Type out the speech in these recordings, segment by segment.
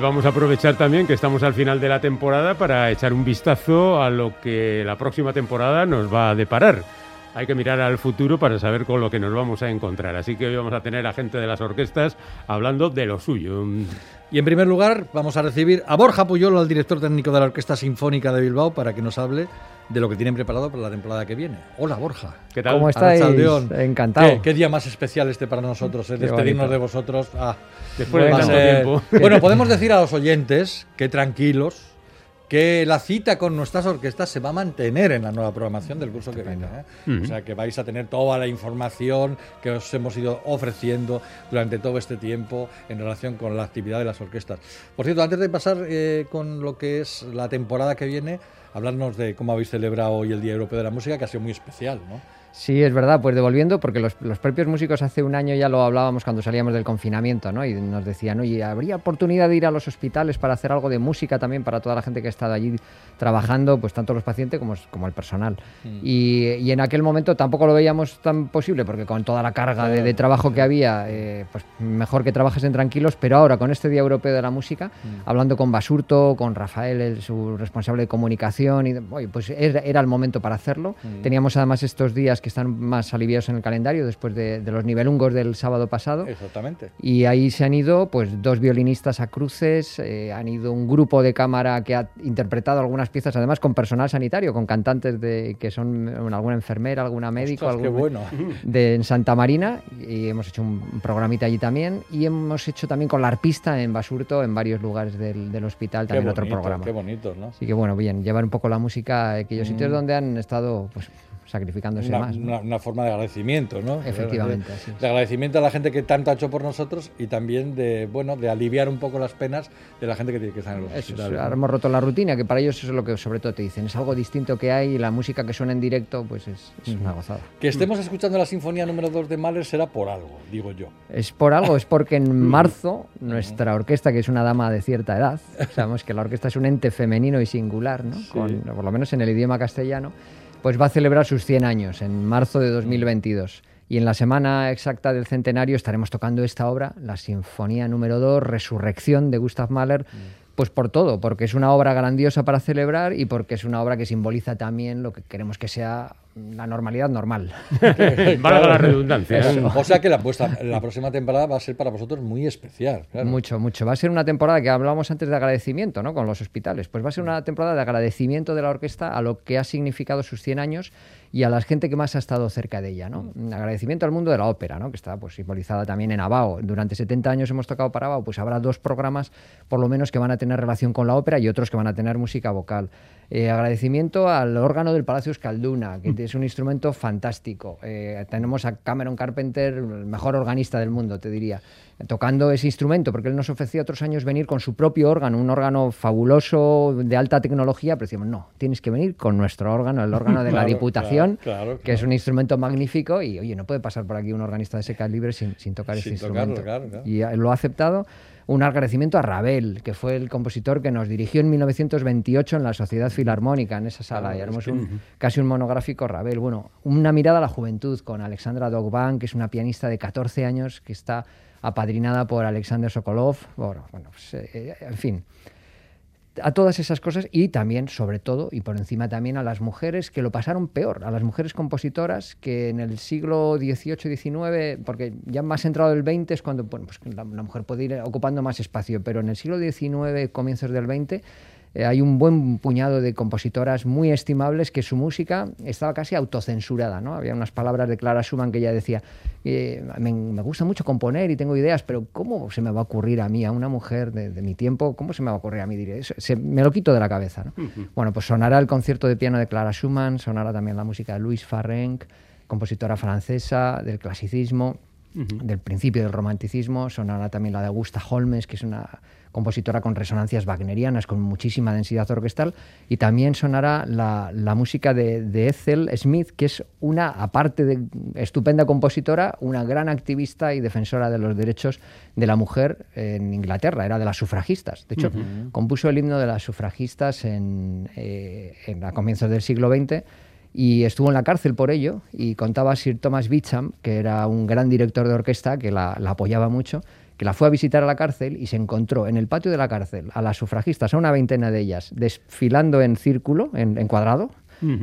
Vamos a aprovechar también que estamos al final de la temporada para echar un vistazo a lo que la próxima temporada nos va a deparar. Hay que mirar al futuro para saber con lo que nos vamos a encontrar. Así que hoy vamos a tener a gente de las orquestas hablando de lo suyo. Y en primer lugar vamos a recibir a Borja Puyol, al director técnico de la Orquesta Sinfónica de Bilbao, para que nos hable de lo que tienen preparado para la temporada que viene. Hola Borja. ¿Qué tal? ¿Cómo estáis? Encantado. ¿Qué, día más especial este para nosotros, eh? despedirnos de vosotros. Ah, Después de tanto tiempo. Bueno, podemos decir a los oyentes que tranquilos, que la cita con nuestras orquestas se va a mantener en la nueva programación del curso que viene. ¿eh? O sea, que vais a tener toda la información que os hemos ido ofreciendo durante todo este tiempo en relación con la actividad de las orquestas. Por cierto, antes de pasar eh, con lo que es la temporada que viene, hablarnos de cómo habéis celebrado hoy el Día Europeo de la Música, que ha sido muy especial, ¿no? Sí, es verdad, pues devolviendo, porque los, propios músicos hace un año ya lo hablábamos cuando salíamos del confinamiento, ¿no? Y nos decían, oye, ¿habría oportunidad de ir a los hospitales para hacer algo de música también para toda la gente que ha estado allí trabajando, pues tanto los pacientes como, como el personal? Mm. Y, en aquel momento tampoco lo veíamos tan posible, porque con toda la carga de, trabajo que había, eh, pues mejor que en tranquilos, pero ahora con este Día Europeo de la Música, mm. hablando con Basurto, con Rafael, su responsable de comunicación, y, pues era, el momento para hacerlo. Mm. Teníamos además estos días que están más aliviados en el calendario después de, los nivelungos del sábado pasado. Exactamente. Y ahí se han ido pues dos violinistas a cruces, eh, han ido un grupo de cámara que ha interpretado algunas piezas, además con personal sanitario, con cantantes de que son alguna enfermera, alguna médico, algún, bueno. de en Santa Marina y hemos hecho un programita allí también y hemos hecho también con la arpista en Basurto en varios lugares del, hospital también otro programa. Qué bonito, ¿no? Así que bueno, bien, llevar un poco la música a aquellos sitios mm. donde han estado pues sacrificándose una, más. Una, forma de agradecimiento, ¿no? Efectivamente. De, agradecimiento a la gente que tanto ha hecho por nosotros y también de, bueno, de aliviar un poco las penas de la gente que tiene que estar en los Eso, hemos roto la rutina, que para ellos eso es lo que sobre todo te dicen. Es algo distinto que hay y la música que suena en directo, pues es, una gozada. Que estemos escuchando la sinfonía número 2 de Mahler será por algo, digo yo. Es por algo, es porque en marzo nuestra orquesta, que es una dama de cierta edad, sabemos que la orquesta es un ente femenino y singular, ¿no? Con, por lo menos en el idioma castellano, pues va a celebrar sus 100 años en marzo de 2022. Y en la semana exacta del centenario estaremos tocando esta obra, la Sinfonía número 2, Resurrección de Gustav Mahler, mm. Pues por todo, porque es una obra grandiosa para celebrar y porque es una obra que simboliza también lo que queremos que sea la normalidad normal. Valga la redundancia. O sea que la, la próxima temporada va a ser para vosotros muy especial. Mucho, mucho. Va a ser una temporada que hablábamos antes de agradecimiento ¿no? con los hospitales. Pues va a ser una temporada de agradecimiento de la orquesta a lo que ha significado sus 100 años y a la gente que más ha estado cerca de ella. ¿no? Un agradecimiento al mundo de la ópera, ¿no? que está pues, simbolizada también en Abao. Durante 70 años hemos tocado para Abao, pues habrá dos programas por lo menos que van a tener relación con la ópera y otros que van a tener música vocal. Eh, agradecimiento al órgano del Palacio Escalduna, que es un instrumento fantástico. Eh, tenemos a Cameron Carpenter, el mejor organista del mundo, te diría, tocando ese instrumento, porque él nos ofrecía otros años venir con su propio órgano, un órgano fabuloso, de alta tecnología, pero decíamos, no, tienes que venir con nuestro órgano, el órgano de la Diputación, que es un instrumento magnífico, y oye, no puede pasar por aquí un organista de ese calibre sin, tocar ese instrumento. y lo ha aceptado un agradecimiento a Ravel, que fue el compositor que nos dirigió en 1928 en la Sociedad Filarmónica, en esa sala, y haremos un, casi un monográfico Ravel. Bueno, una mirada a la juventud con Alexandra Dogban, que es una pianista de 14 años que está apadrinada por Alexander Sokolov. Bueno, bueno pues, eh, en fin a todas esas cosas y también, sobre todo, y por encima también a las mujeres que lo pasaron peor, a las mujeres compositoras que en el siglo XVIII-XIX, porque ya más entrado el XX es cuando bueno, pues la, la, mujer puede ir ocupando más espacio, pero en el siglo XIX, comienzos del XX, eh, hay un buen puñado de compositoras muy estimables que su música estaba casi autocensurada. ¿no? Había unas palabras de Clara Schumann que ella decía, eh, me, gusta mucho componer y tengo ideas, pero ¿cómo se me va a ocurrir a mí, a una mujer de, mi tiempo, cómo se me va a ocurrir a mí? Diré, se, me lo quito de la cabeza. ¿no? Bueno, pues sonará el concierto de piano de Clara Schumann, sonará también la música de Louis Farrenc, compositora francesa del clasicismo, del principio del romanticismo, sonará también la de Augusta Holmes, que es una compositora con resonancias wagnerianas, con muchísima densidad orquestal, y también sonará la, música de, Ethel Smith, que es una, aparte de estupenda compositora, una gran activista y defensora de los derechos de la mujer en Inglaterra, era de las sufragistas. De hecho, compuso el himno de las sufragistas en, eh, a comienzos del siglo XX y estuvo en la cárcel por ello y contaba Sir Thomas Beecham, que era un gran director de orquesta que la, la apoyaba mucho, que la fue a visitar a la cárcel y se encontró en el patio de la cárcel a las sufragistas, a una veintena de ellas, desfilando en círculo, en cuadrado,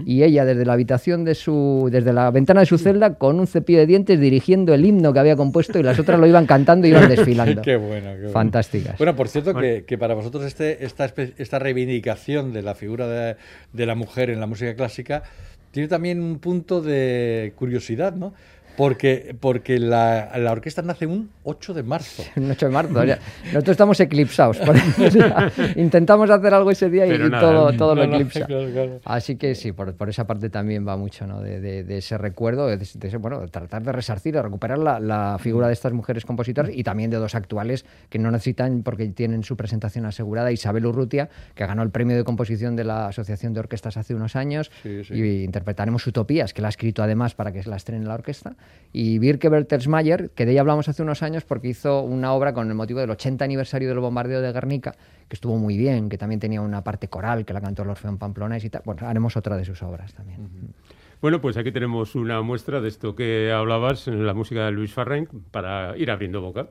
y ella desde la habitación de su, desde la ventana de su celda con un cepillo de dientes dirigiendo el himno que había compuesto y las otras lo iban cantando y iban desfilando. qué bueno, qué bueno. Fantásticas. Bueno, por cierto, que, que, para vosotros este, esta, esta reivindicación de la figura de, de la mujer en la música clásica tiene también un punto de curiosidad, ¿no? Porque, porque la, la, orquesta nace un 8 de marzo. Un 8 de marzo. nosotros estamos eclipsados. intentamos hacer algo ese día y, todo, todo lo eclipsa. Así que sí, por, por, esa parte también va mucho ¿no? de, de, ese recuerdo, de, ese, bueno, tratar de resarcir, de recuperar la, la, figura de estas mujeres compositoras y también de dos actuales que no necesitan porque tienen su presentación asegurada. Isabel Urrutia, que ganó el premio de composición de la Asociación de Orquestas hace unos años, sí, sí. y interpretaremos Utopías, que la ha escrito además para que se la estrene en la orquesta y Birke Bertelsmayer, que de ella hablamos hace unos años porque hizo una obra con el motivo del 80 aniversario del bombardeo de Guernica, que estuvo muy bien, que también tenía una parte coral que la cantó el Orfeón Pamplona y tal. Bueno, haremos otra de sus obras también. Bueno, pues aquí tenemos una muestra de esto que hablabas en la música de Luis Farren para ir abriendo boca.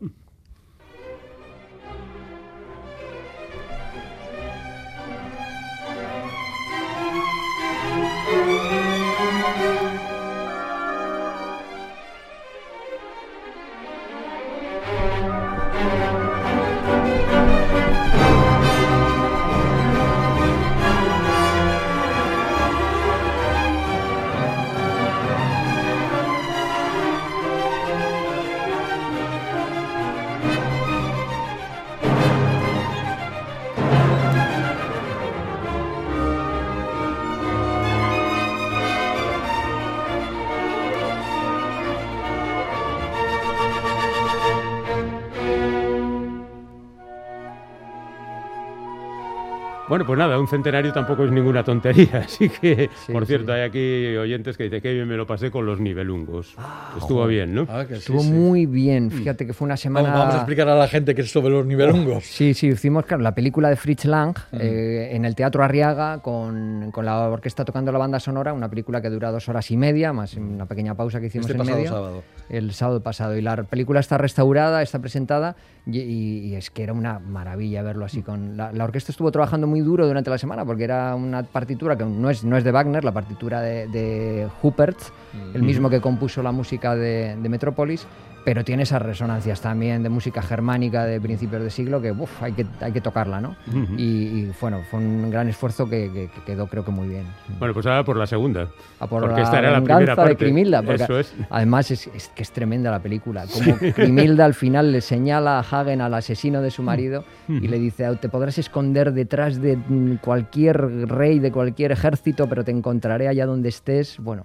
Bueno, pues nada, un centenario tampoco es ninguna tontería, así que, sí, por cierto, sí. hay aquí oyentes que dicen que bien me lo pasé con los nivelungos. Ah, Estuvo joder. bien, ¿no? Ah, Estuvo sí, muy bien, fíjate que fue una semana... Vamos, vamos, a explicar a la gente qué es sobre los nivelungos. Sí, sí, hicimos, claro, la película de Fritz Lang mm. eh, en el Teatro Arriaga con, con, la orquesta tocando la banda sonora, una película que dura dos horas y media, más una pequeña pausa que hicimos este en medio. sábado. El sábado pasado. Y la película está restaurada, está presentada y, y, y es que era una maravilla verlo así. con la, la orquesta estuvo trabajando muy duro durante la semana porque era una partitura que no es, no es de Wagner, la partitura de, de Huppert, mm. el mismo que compuso la música de, de Metrópolis, pero tiene esas resonancias también de música germánica de principios de siglo que uf, hay, que hay que tocarla, ¿no? Uh -huh. y, y, bueno, fue un gran esfuerzo que, que, que, quedó creo que muy bien. Bueno, pues ahora por la segunda. A por porque la esta era la primera parte. de Crimilda. Porque Eso es. Además es, es, que es tremenda la película. Como Crimilda al final le señala a Hagen al asesino de su marido uh -huh. y le dice, te podrás esconder detrás de cualquier rey, de cualquier ejército, pero te encontraré allá donde estés. Bueno,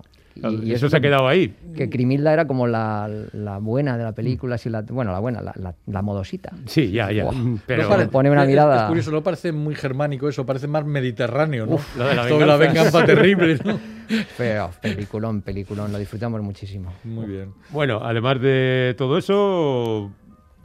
y, eso se ha quedado ahí. Que Crimilda era como la, la buena de la película, si la, bueno, la buena, la, la, la modosita. Sí, ya, ya. Wow. Pero no pone una mirada. Es, es, curioso, no parece muy germánico eso, parece más mediterráneo, ¿no? Uf, lo de la venganza. la venganza terrible, ¿no? Pero peliculón, peliculón, lo disfrutamos muchísimo. Muy bien. Bueno, además de todo eso,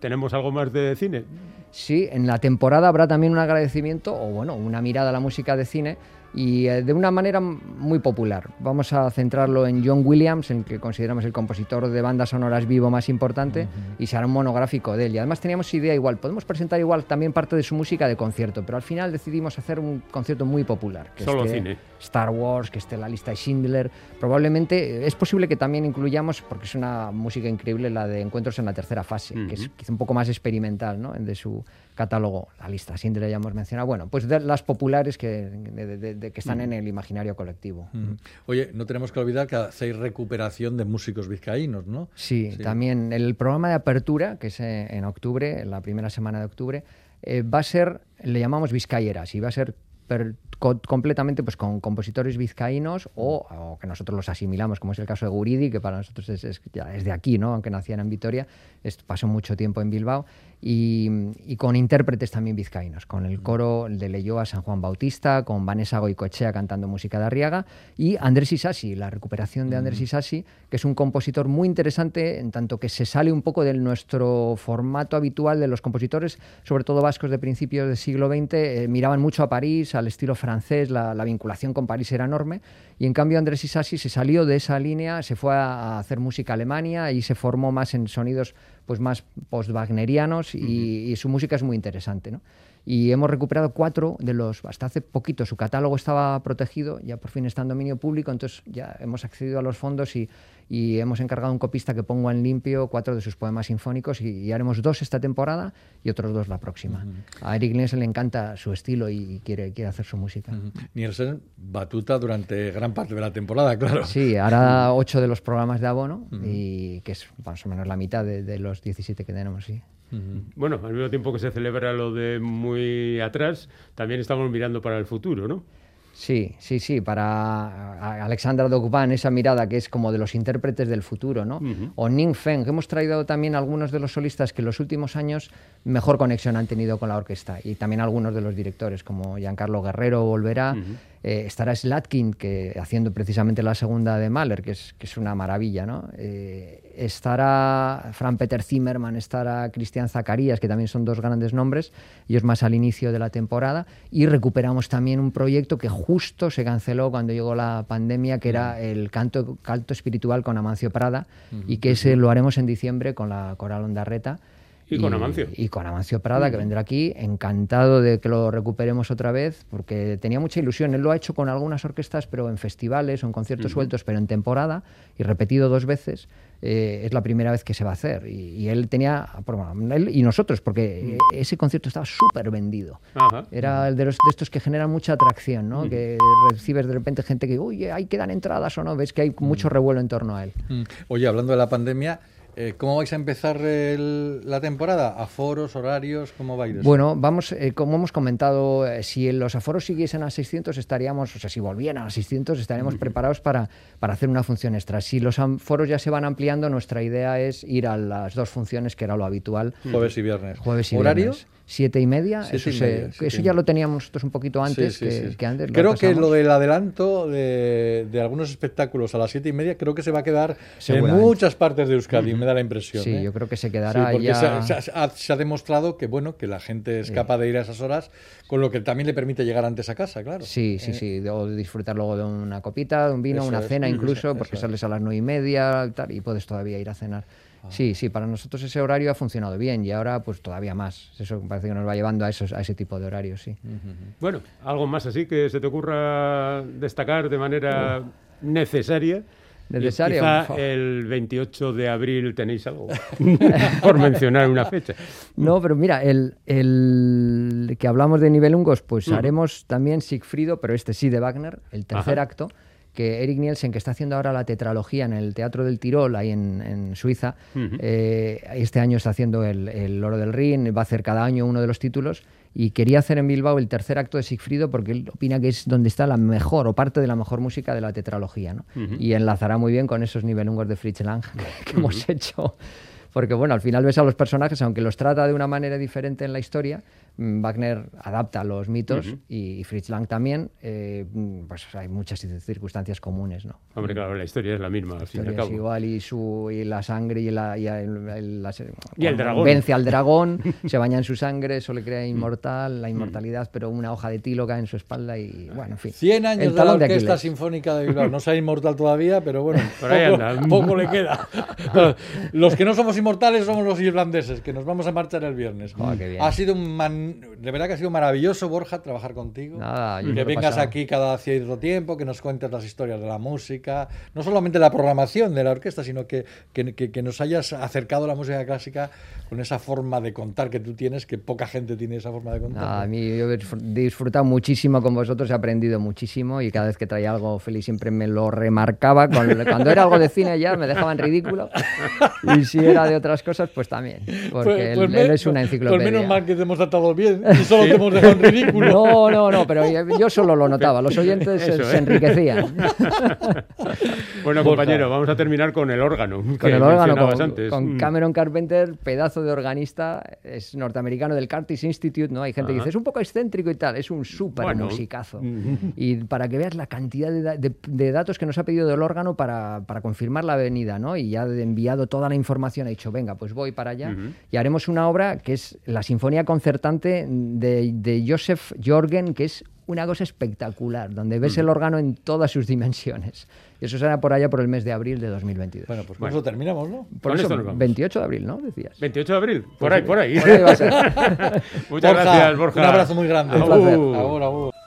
¿tenemos algo más de cine? Sí, en la temporada habrá también un agradecimiento o bueno, una mirada a la música de cine y eh, de una manera muy popular. Vamos a centrarlo en John Williams, en que consideramos el compositor de bandas sonoras vivo más importante, uh -huh. y será un monográfico de él. Y además teníamos idea igual, podemos presentar igual también parte de su música de concierto, pero al final decidimos hacer un concierto muy popular. Que Solo esté cine. Star Wars, que esté la lista de Schindler. Probablemente es posible que también incluyamos, porque es una música increíble, la de Encuentros en la tercera fase, uh -huh. que es quizá un poco más experimental ¿no? de su catálogo, la lista Schindler ya hemos mencionado. Bueno, pues de las populares que, de, de, de, que están en el imaginario colectivo. -huh. Oye, no tenemos que olvidar que hacéis recuperación de músicos vizcaínos, ¿no? Sí, sí. también el programa de apertura, que es eh, en octubre, la primera semana de octubre, eh, va a ser, le llamamos Vizcayeras, y va a ser per, co completamente pues, con compositores vizcaínos o, o, que nosotros los asimilamos, como es el caso de Guridi, que para nosotros es, es, ya es de aquí, ¿no? aunque nacían en Vitoria, es, pasó mucho tiempo en Bilbao, y, y, con intérpretes también vizcaínos, con el coro de Leyoa San Juan Bautista, con Vanessa Goicochea cantando música de Arriaga, y Andrés Isasi, la recuperación de Andrés Isasi, que es un compositor muy interesante, en tanto que se sale un poco de nuestro formato habitual de los compositores, sobre todo vascos de principios del siglo XX, eh, miraban mucho a París, al estilo francés, la, la, vinculación con París era enorme, y en cambio Andrés Isasi se salió de esa línea, se fue a, a hacer música a Alemania y se formó más en sonidos pues más post-wagnerianos y, y, su música es muy interesante. ¿no? Y hemos recuperado cuatro de los, hasta hace poquito su catálogo estaba protegido, ya por fin está en dominio público, entonces ya hemos accedido a los fondos y, y hemos encargado a un copista que ponga en limpio cuatro de sus poemas sinfónicos y, haremos dos esta temporada y otros dos la próxima. A Eric Nielsen le encanta su estilo y quiere, quiere hacer su música. Nielsen batuta durante gran parte de la temporada, claro. Sí, hará ocho de los programas de abono y que es más o menos la mitad de, de los 17 que tenemos, sí. Bueno, al mismo tiempo que se celebra lo de muy atrás, también estamos mirando para el futuro, ¿no? Sí, sí, sí, para Alexandra Dogban, esa mirada que es como de los intérpretes del futuro, ¿no? O Ning Feng, que hemos traído también algunos de los solistas que en los últimos años mejor conexión han tenido con la orquesta, y también algunos de los directores, como Giancarlo Guerrero volverá, eh, estará Slatkin, que, haciendo precisamente la segunda de Mahler, que es, que es una maravilla, ¿no? Eh, estará Fran Peter Zimmerman, estará Cristian Zacarías, que también son dos grandes nombres, ellos más al inicio de la temporada, y recuperamos también un proyecto que justo se canceló cuando llegó la pandemia, que era el canto, canto espiritual con Amancio Prada, y que ese lo haremos en diciembre con la Coral Ondarreta. Y, con Amancio. Y con Amancio Prada, que vendrá aquí, encantado de que lo recuperemos otra vez, porque tenía mucha ilusión. Él lo ha hecho con algunas orquestas, pero en festivales o en conciertos sueltos, pero en temporada, y repetido dos veces. Eh, es la primera vez que se va a hacer. Y, él tenía, él y nosotros, porque ese concierto estaba súper vendido. Era el de, los, de estos que generan mucha atracción, ¿no? Que recibes de repente gente que, uy, ahí quedan entradas o no, ves que hay mucho revuelo en torno a él. Oye, hablando de la pandemia, eh, ¿Cómo vais a empezar la temporada? ¿Aforos, horarios? ¿Cómo vais? Bueno, vamos, eh, como hemos comentado, eh, si los aforos siguiesen a 600, estaríamos, o sea, si volvieran a 600, estaremos preparados para, para hacer una función extra. Si los aforos ya se van ampliando, nuestra idea es ir a las dos funciones, que era lo habitual. Jueves y viernes. Jueves y ¿Horarios? Siete y media. eso, eso ya lo teníamos nosotros un poquito antes que, antes. Creo que lo del adelanto de, algunos espectáculos a las siete y media creo que se va a quedar en muchas partes de Euskadi, me da la impresión. Sí, ¿eh? yo creo que se quedará porque Se, ha, demostrado que bueno que la gente es capaz de ir a esas horas, con lo que también le permite llegar antes a casa, claro. Sí, sí, eh, sí, o disfrutar luego de una copita, de un vino, una cena incluso, porque sales a las nueve y media y puedes todavía ir a cenar. Sí, sí, para nosotros ese horario ha funcionado bien y ahora pues todavía más. Eso parece que nos va llevando a, esos, a ese tipo de horarios, sí. Bueno, algo más así que se te ocurra destacar de manera necesaria. Necesaria. Quizá el 28 de abril tenéis algo, por mencionar una fecha. No, pero mira, el, el que hablamos de nivel hungos, pues haremos también Sigfrido, pero este sí de Wagner, el tercer acto que Eric Nielsen, que está haciendo ahora la tetralogía en el Teatro del Tirol, ahí en, Suiza, eh, este año está haciendo el, el, Oro del Rin, va a hacer cada año uno de los títulos, y quería hacer en Bilbao el tercer acto de Sigfrido porque él opina que es donde está la mejor o parte de la mejor música de la tetralogía, ¿no? Y enlazará muy bien con esos nivelungos de Fritz Lang que hemos hecho. Porque bueno, al final ves a los personajes, aunque los trata de una manera diferente en la historia, Wagner adapta los mitos y Fritz Lang también, eh, mm, pues hay muchas circunstancias comunes, ¿no? Hombre, claro, la historia es la misma, al fin y al cabo. Es igual y, su, y la sangre y, la, y, el, y el dragón. Vence al dragón, se baña en su sangre, eso le crea mm. inmortal, la inmortalidad, pero una hoja de tilo cae en su espalda y, bueno, en fin. 100 años de la Orquesta Sinfónica de Bilbao. No sea inmortal todavía, pero bueno, poco, le queda. los que no somos inmortales somos los irlandeses, que nos vamos a marchar el viernes. Oh, ha sido un de verdad que ha sido maravilloso, Borja, trabajar contigo. que vengas aquí cada cierto tiempo, que nos cuentes las historias de la música, no solamente la programación de la orquesta, sino que, que, nos hayas acercado a la música clásica con esa forma de contar que tú tienes, que poca gente tiene esa forma de contar. a mí yo he disfrutado muchísimo con vosotros, he aprendido muchísimo y cada vez que traía algo feliz siempre me lo remarcaba. Cuando era algo de cine ya me dejaban ridículo y si era de otras cosas, pues también, porque pues, pues él, es una enciclopedia. Pues menos mal que te hemos tratado bien y solo te hemos dejado en ridículo. No, no, no, pero yo solo lo notaba, los oyentes se, ¿eh? enriquecían. bueno, compañero, vamos a terminar con el órgano. Con el órgano, con, mm. Cameron Carpenter, pedazo de organista, es norteamericano del Curtis Institute, ¿no? Hay gente que dice, es un poco excéntrico y tal, es un súper musicazo. Mm. Y para que veas la cantidad de, datos que nos ha pedido del órgano para, para confirmar la venida, ¿no? Y ya ha enviado toda la información, ha dicho, venga, pues voy para allá y haremos una obra que es la Sinfonía Concertante de, de Joseph Jorgen, que es una cosa espectacular, donde ves el órgano en todas sus dimensiones. Y eso será por allá por el mes de abril de 2022. Bueno, pues con eso terminamos, ¿no? por con eso, esto nos vamos. 28 de abril, ¿no? Decías. 28 de abril, por ahí, por ahí. Por ahí va a ser. Muchas Borja, gracias, Borja. Un abrazo muy grande. Un placer.